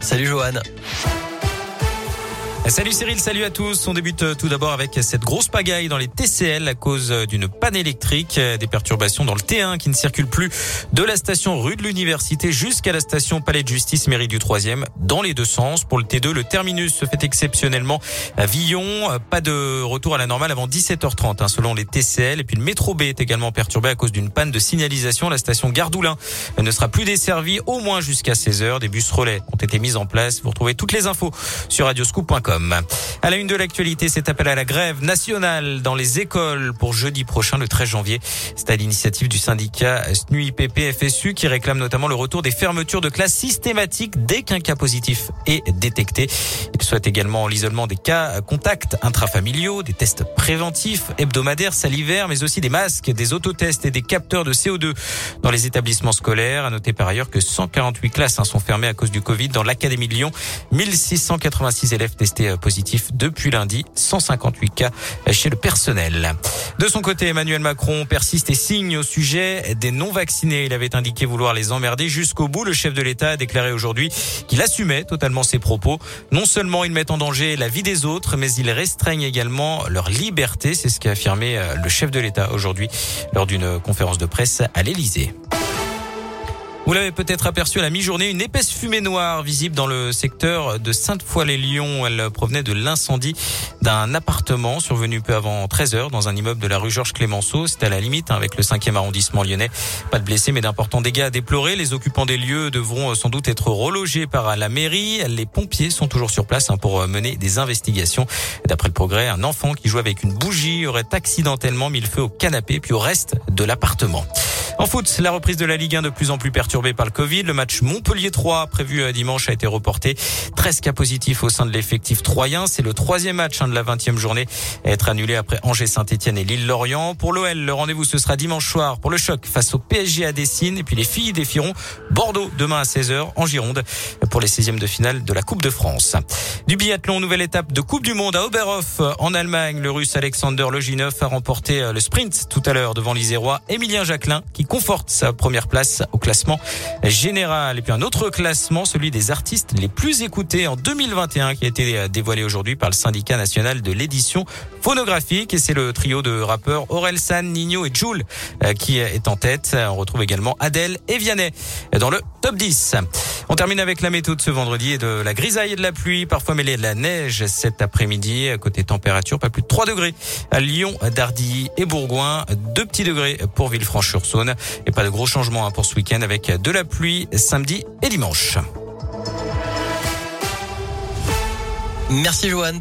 Salut Johan. Salut Cyril, salut à tous. On débute euh, tout d'abord avec cette grosse pagaille dans les TCL à cause euh, d'une panne électrique, euh, des perturbations dans le T1 qui ne circule plus de la station rue de l'Université jusqu'à la station Palais de Justice mairie du 3e dans les deux sens. Pour le T2, le terminus se fait exceptionnellement à Villon. Pas de retour à la normale avant 17h30 hein, selon les TCL. Et puis le métro B est également perturbé à cause d'une panne de signalisation. La station Gardoulin ne sera plus desservie au moins jusqu'à 16h. Des bus relais ont été mis en place. Vous retrouvez toutes les infos sur radioscoop.com. À la une de l'actualité, cet appel à la grève nationale dans les écoles pour jeudi prochain, le 13 janvier. C'est à l'initiative du syndicat SNUIPP FSU qui réclame notamment le retour des fermetures de classes systématiques dès qu'un cas positif est détecté. Il souhaite également l'isolement des cas contacts intrafamiliaux, des tests préventifs hebdomadaires, salivaires, mais aussi des masques, des autotests et des capteurs de CO2 dans les établissements scolaires. À noter par ailleurs que 148 classes hein, sont fermées à cause du Covid dans l'Académie de Lyon. 1686 élèves testés euh, positif depuis lundi, 158 cas chez le personnel. De son côté, Emmanuel Macron persiste et signe au sujet des non-vaccinés. Il avait indiqué vouloir les emmerder jusqu'au bout. Le chef de l'État a déclaré aujourd'hui qu'il assumait totalement ses propos. Non seulement ils mettent en danger la vie des autres, mais ils restreignent également leur liberté. C'est ce qu'a affirmé euh, le chef de l'État aujourd'hui lors d'une conférence de presse à l'Élysée. Vous l'avez peut-être aperçu à la mi-journée, une épaisse fumée noire visible dans le secteur de Sainte-Foy-les-Lyons. Elle provenait de l'incendie d'un appartement survenu peu avant 13 heures dans un immeuble de la rue Georges Clémenceau. C'était à la limite hein, avec le 5e arrondissement lyonnais. Pas de blessés, mais d'importants dégâts à déplorer. Les occupants des lieux devront sans doute être relogés par la mairie. Les pompiers sont toujours sur place hein, pour mener des investigations. D'après le progrès, un enfant qui jouait avec une bougie aurait accidentellement mis le feu au canapé puis au reste de l'appartement. En foot, la reprise de la Ligue 1 de plus en plus perturbée par le Covid. Le match Montpellier 3 prévu euh, dimanche a été reporté. 13 cas positifs au sein de l'effectif troyen. C'est le troisième match hein, de la 20e journée à être annulé après Angers Saint-Etienne et Lille-Lorient. Pour l'OL, le rendez-vous ce sera dimanche soir pour le choc face au PSG à Dessine. Et puis les filles défieront Bordeaux demain à 16h en Gironde pour les 16e de finale de la Coupe de France. Du biathlon, nouvelle étape de Coupe du Monde à Oberhof en Allemagne. Le russe Alexander Loginov a remporté euh, le sprint tout à l'heure devant l'Isérois Emilien Jacquelin conforte sa première place au classement général. Et puis un autre classement, celui des artistes les plus écoutés en 2021 qui a été dévoilé aujourd'hui par le syndicat national de l'édition phonographique. Et c'est le trio de rappeurs Aurel San, Nino et Jules euh, qui est en tête. On retrouve également Adèle et Vianney dans le top 10. On termine avec la météo de ce vendredi et de la grisaille et de la pluie, parfois mêlée de la neige cet après-midi. Côté température, pas plus de 3 degrés à Lyon, Dardilly et Bourgoin. 2 petits degrés pour Villefranche-sur-Saône. Et pas de gros changements hein, pour ce week-end avec de la pluie samedi et dimanche. Merci Joanne.